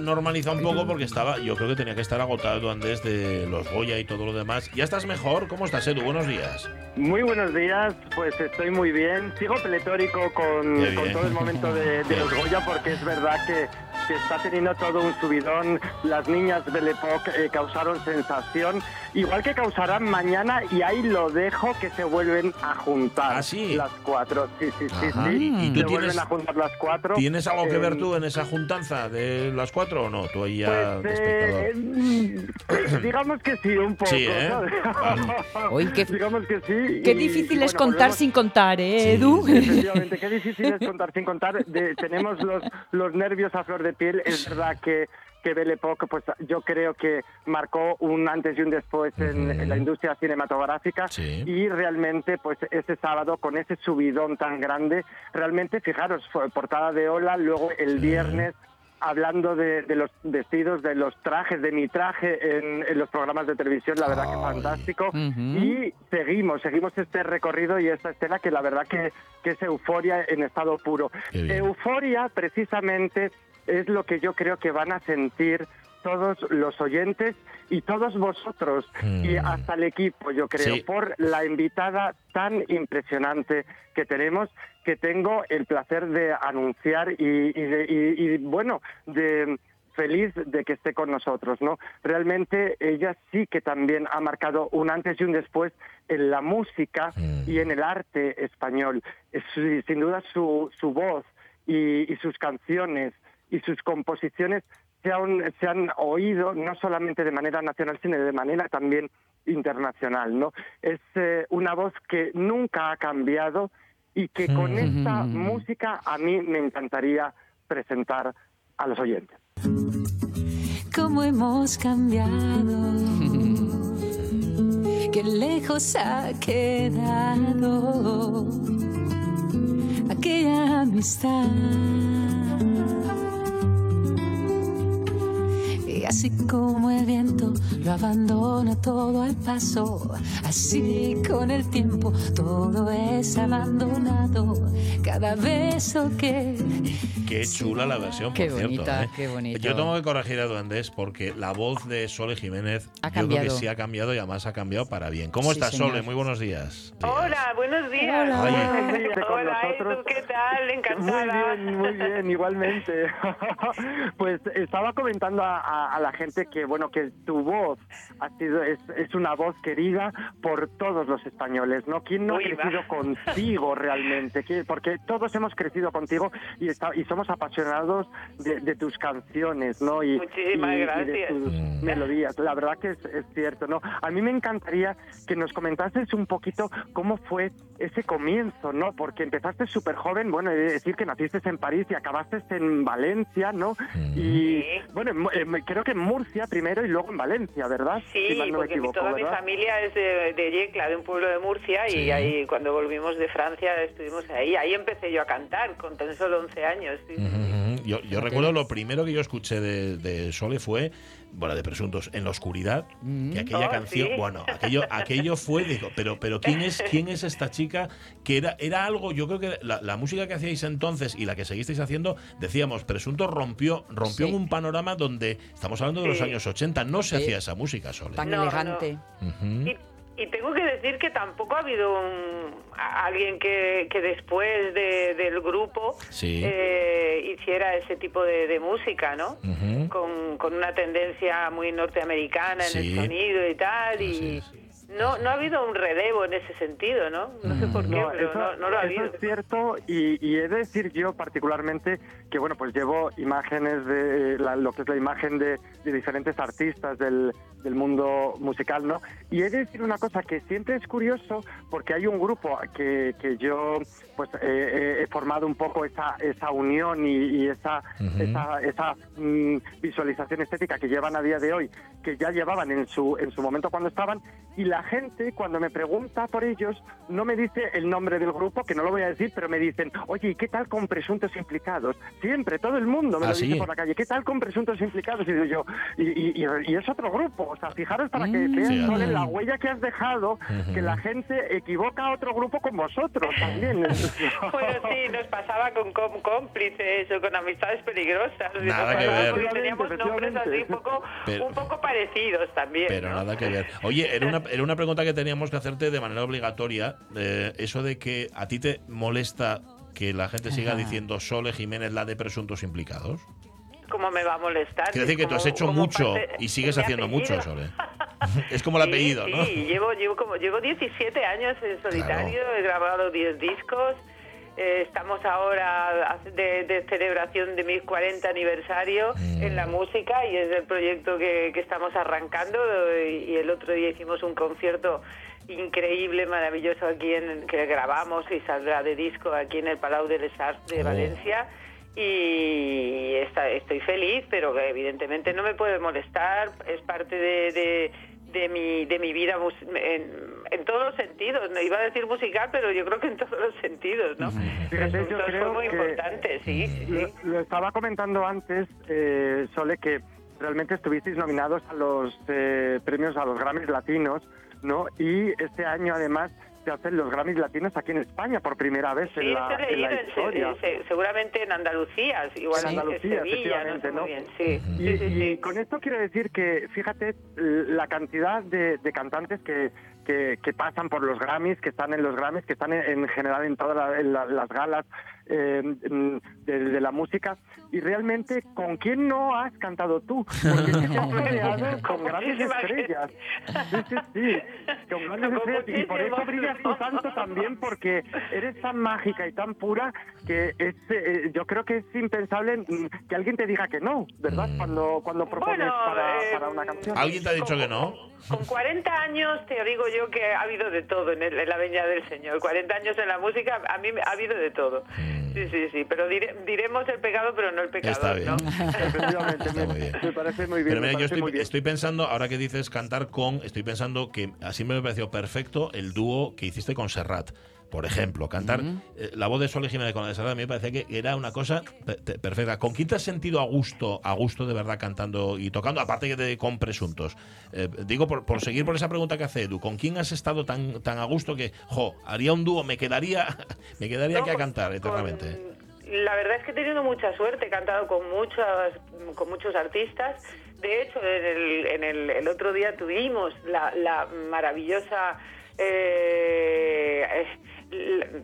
normalizado un poco porque estaba, yo creo que tenía que estar agotado antes de los Goya y todo lo demás. ¿Ya estás mejor? ¿Cómo estás, Edu? Buenos días. Muy buenos días, pues estoy muy bien. Sigo pletórico con, todo el momento de, de los Goya porque es verdad que, que está teniendo todo un subidón. Las niñas Belle Époque eh, causaron sensación, igual que causarán mañana y ahí lo dejo que se vuelven a juntar. ¿Ah, sí? Las cuatro, sí, sí, sí, Ajá. sí. ¿Y- y tú se tienes- vuelven a juntar las cuatro. ¿Tienes algo que ver Eh, tú en esa juntanza de las cuatro o no? Tú ahí ya Pues, de espectador. eh, mm, digamos que sí, un poco. Sí, ¿eh? Uy, qué, digamos que sí. qué y- difícil y es bueno, contar volvemos- sin contar, ¿eh, Sí, Edu? sí. Efectivamente, qué difícil es contar sin contar. De- tenemos los, los nervios a flor de piel. Es verdad que, que Belle Époque, pues yo creo que marcó un antes y un después en, en la industria cinematográfica. Sí. Y realmente, pues ese sábado, con ese subidón tan grande, realmente, fijaros, fue portada de Ola, luego el viernes hablando de, de los vestidos, de los trajes, de mi traje en, en los programas de televisión, la verdad que Ay. fantástico. Ujú. Y seguimos, seguimos este recorrido y esta escena que la verdad que, que es euforia en estado puro. Euforia precisamente es lo que yo creo que van a sentir todos los oyentes y todos vosotros Mm. y hasta el equipo, yo creo, Sí. por la invitada tan impresionante que tenemos, que tengo el placer de anunciar y, y de- y- y, bueno, de feliz de que esté con nosotros, ¿no? Realmente ella sí que también ha marcado un antes y un después en la música Mm. y en el arte español. Es, sin duda su, su voz y sus canciones y sus composiciones se han, se han oído no solamente de manera nacional, sino de manera también internacional, ¿no? Es eh, una voz que nunca ha cambiado y que con esta música a mí me encantaría presentar a los oyentes. cómo hemos cambiado. Qué lejos ha quedado aquella amistad. Y así como el viento lo abandona todo al paso, así con el tiempo todo es abandonado. Cada beso que Qué chula la versión, Qué por cierto. bonita, ¿eh? qué bonito. Yo tengo que corregir a Duendes porque la voz de Sole Jiménez Ha yo creo que cambiado. sí ha cambiado y además ha cambiado para bien. ¿Cómo Sí, estás, señor. Sole? Muy buenos días. Hola, buenos días. Hola. Con Hola, nosotros. Edu, ¿qué tal? Muy Encantada. bien, muy bien, igualmente. pues estaba comentando a, a- a la gente que bueno que tu voz ha sido es, es una voz querida por todos los españoles, ¿no? ¿Quién no Uy, ha crecido va. contigo realmente? ¿Quién- Porque todos hemos crecido contigo y, está- y somos apasionados de, de tus canciones, ¿no? Y, Muchísimas y- y de gracias. tus melodías. La verdad que es, es cierto, ¿no? A mí me encantaría que nos comentases un poquito cómo fue ese comienzo, ¿no? Porque empezaste súper joven, bueno, he de decir que naciste en París y acabaste en Valencia, ¿no? Y, Sí. bueno, creo que en Murcia primero y luego en Valencia, ¿verdad? Sí, Si no porque mi- equivoco, toda mi familia es de, de Yecla, de un pueblo de Murcia, Sí. y ahí cuando volvimos de Francia estuvimos ahí. Ahí empecé yo a cantar con tan solo 11 años. sí. Yo, yo recuerdo lo primero que yo escuché de, de Sole fue, bueno, de Presuntos, En la Oscuridad, Mm. y aquella Oh, canción, sí. bueno, aquello, aquello fue, digo, pero, pero ¿quién es, quién es esta chica? Que era, era algo, yo creo que la, la música que hacíais entonces y la que seguisteis haciendo, decíamos, Presuntos rompió, rompió Sí. en un panorama donde, estamos hablando de los años 80, no se Sí. hacía esa música, Sole. Tan No, elegante. Y tengo que decir que tampoco ha habido un- alguien que, que después de- del grupo Sí. eh, hiciera ese tipo de, de música, ¿no? Con, con una tendencia muy norteamericana en Sí. el sonido y tal, Así y es. No, no ha habido un relevo en ese sentido, ¿no? No sé por qué, No, pero eso, no, no lo ha eso habido. es cierto y, y he de decir yo particularmente que bueno pues llevo imágenes de la- lo que es la imagen de, de diferentes artistas del, del mundo musical, ¿no? Y he de decir una cosa que siempre es curioso porque hay un grupo que, que yo pues eh, eh, he formado un poco esa, esa unión y, y esa, Ujú. esa, esa, mm, visualización estética que llevan a día de hoy, que ya llevaban en su, en su momento cuando estaban, y la gente cuando me pregunta por ellos no me dice el nombre del grupo, que no lo voy a decir, pero me dicen, oye, ¿y qué tal con presuntos implicados? Siempre, todo el mundo me ¿Ah, lo sí? dice por la calle, ¿qué tal con presuntos implicados? Y digo yo, y, y- y- y es otro grupo, o sea, fijaros para que Mm. vean Fíjate. Sole, la huella que has dejado, que la gente equivoca a otro grupo con vosotros también. Bueno, sí, nos pasaba con, com- cómplices o con amistades peligrosas. Nada que ver. teníamos nombres así un poco, Pero- un poco parecidos también. Pero ¿no? nada que ver. Oye, era una, era una pregunta que teníamos que hacerte de manera obligatoria. eh, eso de que a ti te molesta que la gente siga Ajá. diciendo Sole Jiménez la de presuntos implicados. ¿Cómo me va a molestar? Quiero decir que tú has Como- hecho como mucho y sigues haciendo apellido. mucho, Sole. es como el Sí, apellido, ¿no? Sí, llevo, llevo, como, llevo 17 años en solitario, he grabado 10 discos. Eh, estamos ahora de, de celebración de mi 40 aniversario Mm. en la música y es el proyecto que, que estamos arrancando. Y, y el otro día hicimos un concierto increíble, maravilloso aquí en que grabamos y saldrá de disco aquí en el Palau de les Arts de Oh. Valencia y está- estoy feliz, pero que evidentemente no me puede molestar, es parte de, de, de mi, de mi vida en, en todos los sentidos. No iba a decir musical, pero yo creo que en todos los sentidos, ¿no? Fíjate, yo creo muy que- importante, sí, sí, sí. Lo, lo estaba comentando antes, eh, Sole, que realmente estuvisteis nominados a los eh, premios a los Grammys Latinos, ¿no? Y este año además se hacen los Grammys Latinos aquí en España por primera vez Sí, en la, en se- seguramente en Andalucía, igual En en Andalucía, Sevilla, efectivamente, ¿no? bien, sí. Y, Sí, sí, y sí. con esto quiero decir que, fíjate, la cantidad de, de cantantes que, que, que pasan por los Grammys, que están en los Grammys, que están en, en general en todas las galas eh, mm, de, de la música, y realmente, ¿con quién no has cantado tú? Porque te has con grandes estrellas. Sí, sí, sí, con grandes Con estrellas, y por eso brillas tú tanto también, porque eres tan mágica y tan pura que es, eh, yo creo que es impensable mm, que alguien te diga que no, ¿verdad? Mm. Cuando, cuando propones Bueno, para, eh, para una canción. ¿Alguien te ha dicho que no? Con 40 años te digo yo que ha habido de todo en, el- en la Veña del Señor. 40 años en la música, a mí me- ha habido de todo. Sí, sí, sí. Pero dire- diremos el pegado, pero no el pecado. Está bien. ¿no? Efectivamente, me, bien. me parece muy bien. Pero mira, yo estoy, bien. estoy pensando, ahora que dices cantar con, estoy pensando que así me pareció perfecto el dúo que hiciste con Serrat. Por ejemplo, cantar eh, la voz de Sol Jiménez con la de Serrat a mí me parece que era una cosa perfecta. ¿Con quién te has sentido a gusto, a gusto de verdad cantando y tocando, aparte que de con presuntos? Eh, digo, por, por seguir por esa pregunta que hace Edu, ¿con quién has estado tan, tan a gusto que, jo, haría un dúo, me quedaría, me quedaría No, aquí a con- cantar con- eternamente? la verdad es que he tenido mucha suerte, he cantado con muchas, con muchos artistas. De hecho, en el, en el, el otro día tuvimos la, la maravillosa... eh, eh,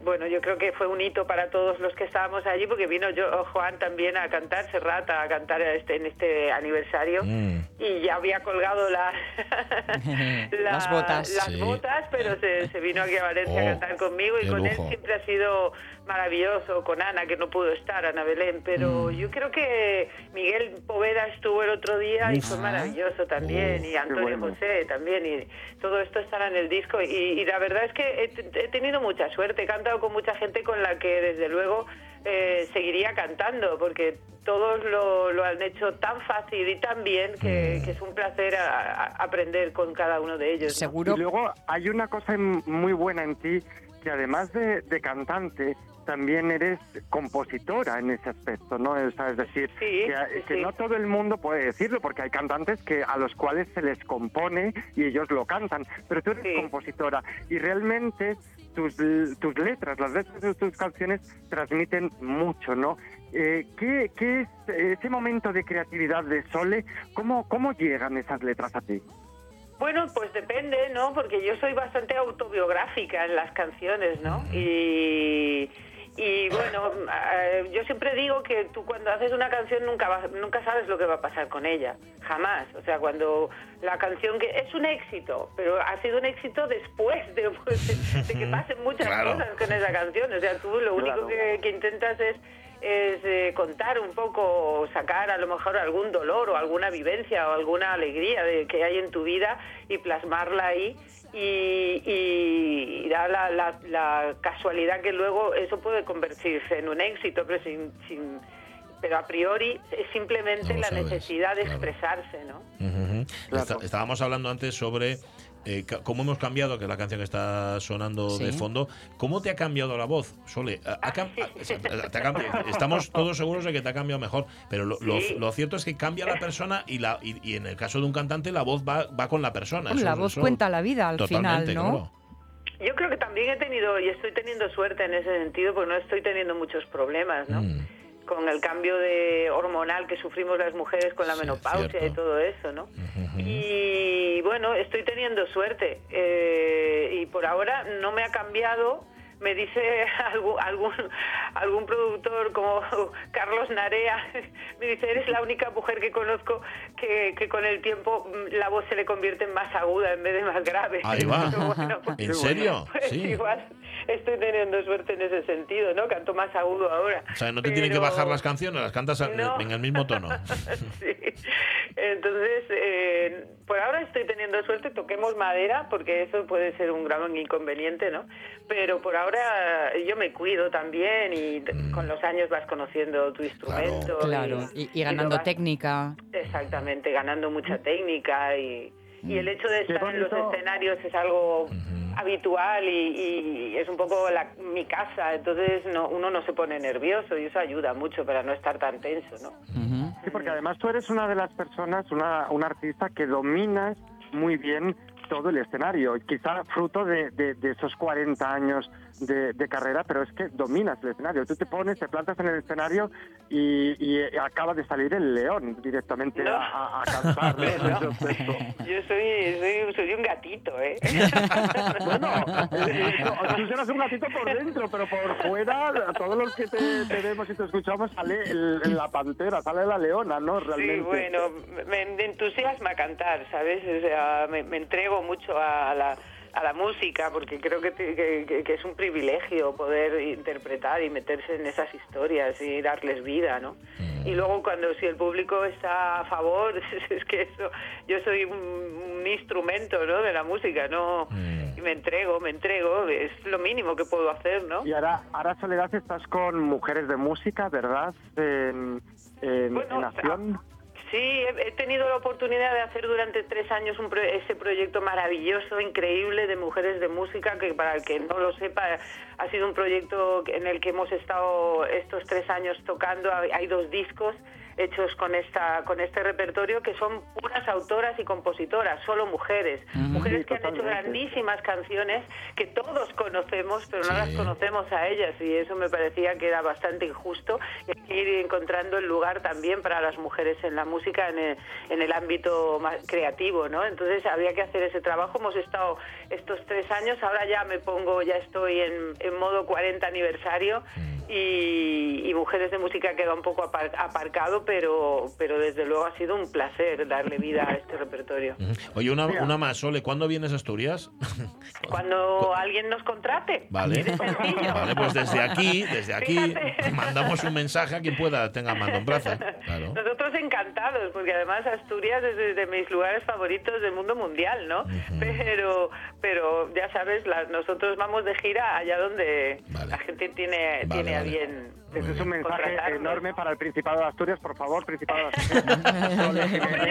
bueno, yo creo que fue un hito para todos los que estábamos allí porque vino yo, Juan también a cantar, Serrat a cantar este, en este aniversario Mm. y ya había colgado la, la- Las botas. las Sí. botas, pero se, se vino aquí a Valencia Oh, a cantar conmigo y con lujo. él siempre ha sido maravilloso, con Ana, que no pudo estar, Ana Belén, pero yo creo que Miguel Poveda estuvo el otro día y fue maravilloso también, Oh, y Antonio bueno. José también, y todo esto estará en el disco, y, y la verdad es que he, tenido mucha suerte, he cantado con mucha gente con la que desde luego eh, seguiría cantando, porque todos lo, lo han hecho tan fácil y tan bien que, que es un placer a- a- aprender con cada uno de ellos. ¿no? Seguro. Y luego hay una cosa muy buena en ti, que además de, de cantante, también eres compositora en ese aspecto, ¿no? O sea, es decir, Sí, que, sí, que sí. no todo el mundo puede decirlo, porque hay cantantes que a los cuales se les compone y ellos lo cantan, pero tú eres Sí. compositora y realmente tus, tus letras, las letras de tus canciones transmiten mucho, ¿no? Eh, ¿qué, qué es ese momento de creatividad de Sole? ¿Cómo, ¿Cómo llegan esas letras a ti? Bueno, pues depende, ¿no? Porque yo soy bastante autobiográfica en las canciones, ¿no? Y, y bueno, eh, yo siempre digo que tú cuando haces una canción nunca vas- nunca sabes lo que va a pasar con ella, jamás. O sea, cuando la canción que es un éxito, pero ha sido un éxito después de, de que pasen muchas Claro. cosas con esa canción. O sea, tú lo único Claro. que, que intentas es es eh, contar un poco, o sacar a lo mejor algún dolor o alguna vivencia o alguna alegría de, que hay en tu vida y plasmarla ahí. Y, y da la, la- la casualidad que luego eso puede convertirse en un éxito, pero sin, sin- pero a priori es simplemente No la sabes, necesidad de claro. expresarse, ¿no? Ujú. Claro. Está- estábamos hablando antes sobre eh, ca- cómo hemos cambiado, que es la canción que está sonando de fondo, ¿cómo te ha cambiado la voz, Sole? ¿Ha- ha cam- ha- te ha cambiado- estamos todos seguros de que te ha cambiado mejor, pero lo, lo- Sí. lo cierto es que cambia la persona y, la, y, y en el caso de un cantante la voz va, va con la persona. Eso- la voz eso- cuenta la vida al final, ¿no? claro. Yo creo que también he tenido y estoy teniendo suerte en ese sentido porque no estoy teniendo muchos problemas, ¿no? Mm. Con el cambio de hormonal que sufrimos las mujeres con la Sí, menopausia cierto. y todo eso, ¿no? Y bueno, estoy teniendo suerte eh, y por ahora no me ha cambiado. Me dice algún, algún, algún productor como Carlos Narea, me dice, eres la única mujer que conozco que, que con el tiempo mm, la voz se le convierte en más aguda en vez de más grave. Ahí va. Bueno, pues- ¿En serio? pues Sí. igual estoy teniendo suerte en ese sentido, ¿no? Canto más agudo ahora. O sea, no te tienen que bajar las canciones, las cantas No. en el mismo tono. sí. Entonces, eh, por ahora estoy teniendo suerte, toquemos madera, porque eso puede ser un gran inconveniente, ¿no? Pero por ahora yo me cuido también y Mm. con los años vas conociendo tu instrumento. Claro, y, ganando vas- técnica. Exactamente, ganando mucha técnica y, y el hecho de estar en los escenarios es algo habitual y, y es un poco la- mi casa, entonces no, uno no se pone nervioso y eso ayuda mucho para no estar tan tenso, ¿no? Sí, porque además tú eres una de las personas, una, una artista que dominas muy bien todo el escenario, quizá fruto de, de- de esos 40 años de, de carrera, pero es que dominas el escenario. Tú te pones, te plantas en el escenario y, y acaba de salir el león directamente No. a, a- cantar. Yo soy, soy, soy un gatito, ¿eh? Bueno, eh, no, tú serás un gatito por dentro, pero por fuera, todos los que te, te vemos y te escuchamos, sale el- la pantera, sale la leona, ¿no? Realmente. Sí, bueno, me, me entusiasma cantar, ¿sabes? O sea, me, me entrego mucho a la, a la música porque creo que, que- es un privilegio poder interpretar y meterse en esas historias y darles vida, ¿no? Y luego cuando si el público está a favor, es que eso, yo soy un, un instrumento, ¿no? De la música, ¿no? Y me entrego, me entrego, es lo mínimo que puedo hacer, ¿no? Y ahora, ahora Soledad, estás con Mujeres de Música, ¿verdad? En, en, Bueno, en acción. Sí, he, tenido la oportunidad de hacer durante tres años ese proyecto maravilloso, increíble de mujeres de música, que para el que no lo sepa, ha sido un proyecto en el que hemos estado estos tres años tocando. Hay dos discos hechos con esta con este repertorio que son puras autoras y compositoras, solo mujeres, mujeres Sí, que han hecho grandísimas canciones que todos conocemos, pero no Sí. las conocemos a ellas y eso me parecía que era bastante injusto y hay que ir encontrando el lugar también para las mujeres en la música en el, en el ámbito más creativo, ¿no? Entonces había que hacer ese trabajo. Hemos estado estos tres años, ahora ya me pongo, ya estoy en, en modo 40 aniversario y, y Mujeres de Música queda un poco apar- aparcado, pero, pero desde luego ha sido un placer darle vida a este repertorio. Oye, una, una más, Sole, ¿cuándo vienes a Asturias? Cuando alguien nos contrate. Vale. Vale, pues desde aquí, desde aquí, Fíjate. mandamos un mensaje a quien pueda tenga mando en plaza. Claro. Nosotros encantados, porque además Asturias es de, mis lugares favoritos del mundo mundial, ¿no? Pero, pero ya sabes, la- nosotros vamos de gira allá donde Vale. la gente tiene, Vale, tiene a bien. Ese es un mensaje enorme para el Principado de Asturias, por favor, Principado de Asturias. Hombre,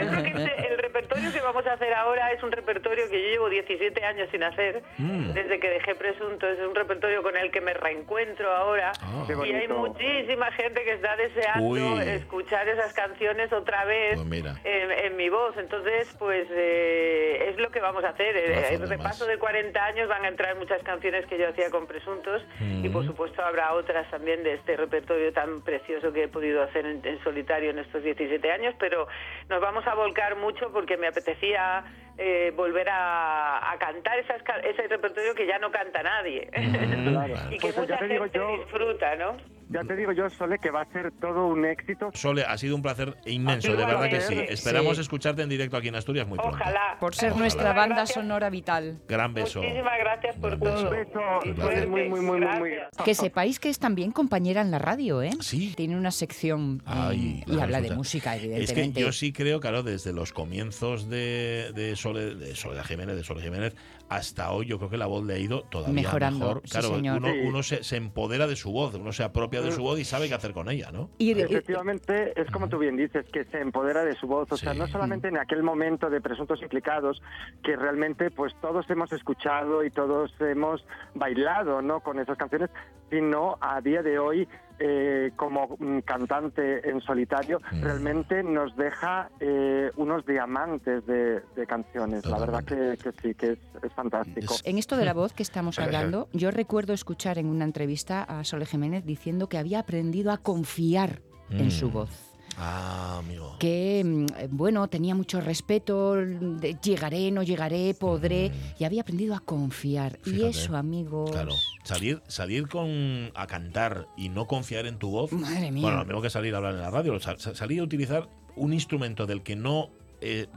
yo creo que este- el repertorio que vamos a hacer ahora es un repertorio que yo llevo 17 años sin hacer, Mm. desde que dejé Presunto. Es un repertorio con el que me reencuentro ahora. Ah. Qué y hay muchísima gente que está deseando Uy. escuchar esas canciones otra vez Pues mira. en, en mi voz. Entonces, pues eh, es lo que vamos a hacer. El repaso de 40 años van a entrar muchas canciones que yo hacía con Presuntos y por supuesto habrá otras también de este repertorio tan precioso que he podido hacer en, en solitario en estos 17 años, pero nos vamos a volcar mucho porque me apetecía eh, volver a, a cantar esas, ca- ese repertorio que ya no canta nadie Claro. y que Pues mucha ya te digo gente yo- disfruta, ¿no? Ya te digo yo, Sole, que va a ser todo un éxito. Sole, ha sido un placer inmenso, de verdad que sí. Esperamos Sí. escucharte en directo aquí en Asturias muy pronto. Ojalá. Por ser Ojalá. nuestra banda Gracias. sonora vital. Gran beso. Muchísimas gracias por todo. Un beso, muy, muy, muy, muy. Que sepáis que es también compañera en la radio, ¿eh? Sí. Tiene una sección Ay, y la habla de música, Es que evidentemente. yo sí creo, claro, desde los comienzos de, de, Sole, de Soledad Jiménez, de Sole Jiménez, hasta hoy yo creo que la voz le ha ido todavía Mejorando, mejor. sí, Claro, señor. uno, Sí. uno se, se empodera de su voz, uno se apropia de su voz y sabe qué hacer con ella, ¿no? Y- Efectivamente, es como tú bien dices, que se empodera de su voz. O sea, no solamente en aquel momento de presuntos implicados, que realmente pues todos hemos escuchado y todos hemos bailado ¿no? con esas canciones, sino a día de hoy, eh, como mm, cantante en solitario, Mm. realmente nos deja eh, unos diamantes de, de canciones. La verdad que, que sí, que es, es fantástico. En esto de la voz que estamos hablando, yo recuerdo escuchar en una entrevista a Sole Jiménez diciendo que había aprendido a confiar en Mm. su voz. Ah, amigo. Que, mm, eh, bueno, tenía mucho respeto, de llegaré, no llegaré, podré, y había aprendido a confiar. Y eso, amigos. Claro, salir, salir con a cantar y no confiar en tu voz. Madre mía. Bueno, lo mismo que salir a hablar en la radio, sa- sa- salir a utilizar un instrumento del que no eh,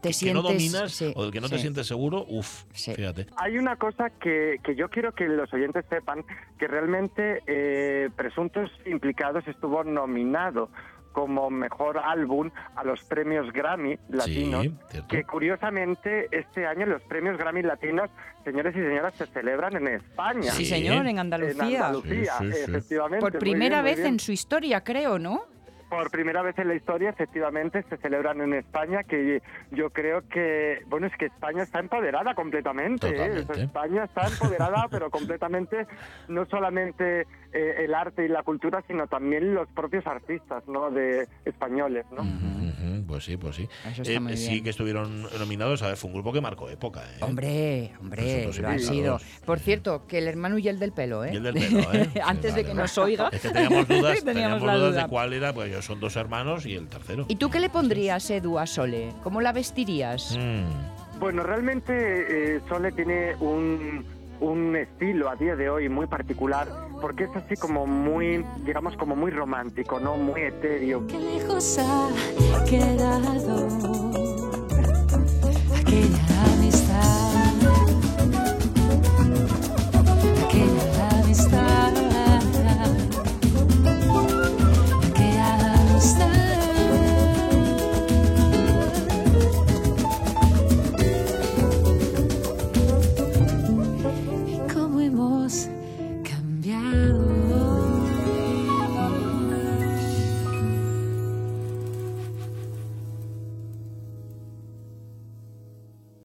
Te que no sientes- dominas sí, o del que no te sientes seguro, uff, Sí. fíjate. Hay una cosa que, que yo quiero que los oyentes sepan, que realmente eh, Presuntos Implicados estuvo nominado como mejor álbum a los premios Grammy latinos, Sí, que curiosamente este año los premios Grammy latinos, señores y señoras, se celebran en España. Sí, Sí. señor, en En Andalucía. Andalucía, Sí, sí, sí. efectivamente. Por primera bien, vez en su historia, creo, ¿no? Por primera vez en la historia, efectivamente, se celebran en España, que yo creo que, bueno, es que España está empoderada completamente. ¿eh? España está empoderada, pero completamente, no solamente eh, el arte y la cultura, sino también los propios artistas, ¿no? De españoles, ¿no? Pues sí, pues sí. Eso está muy sí que estuvieron nominados, a ver, fue un grupo que marcó época, ¿eh? Hombre, hombre, lo han sido. Por cierto, que el hermano y el del pelo, ¿eh? Y el del pelo, ¿eh? Sí, Antes de que vale. nos oiga. Es que teníamos dudas, Teníamos teníamos la dudas duda. de cuál era, pues ellos son dos hermanos y el tercero. ¿Y tú qué le pondrías, Edu, a Sole? ¿Cómo la vestirías? Mm, Bueno, realmente eh, Sole tiene un, un estilo a día de hoy muy particular, porque es así como muy, digamos, como muy romántico, ¿no? Muy etéreo. Qué lejos ha quedado aquella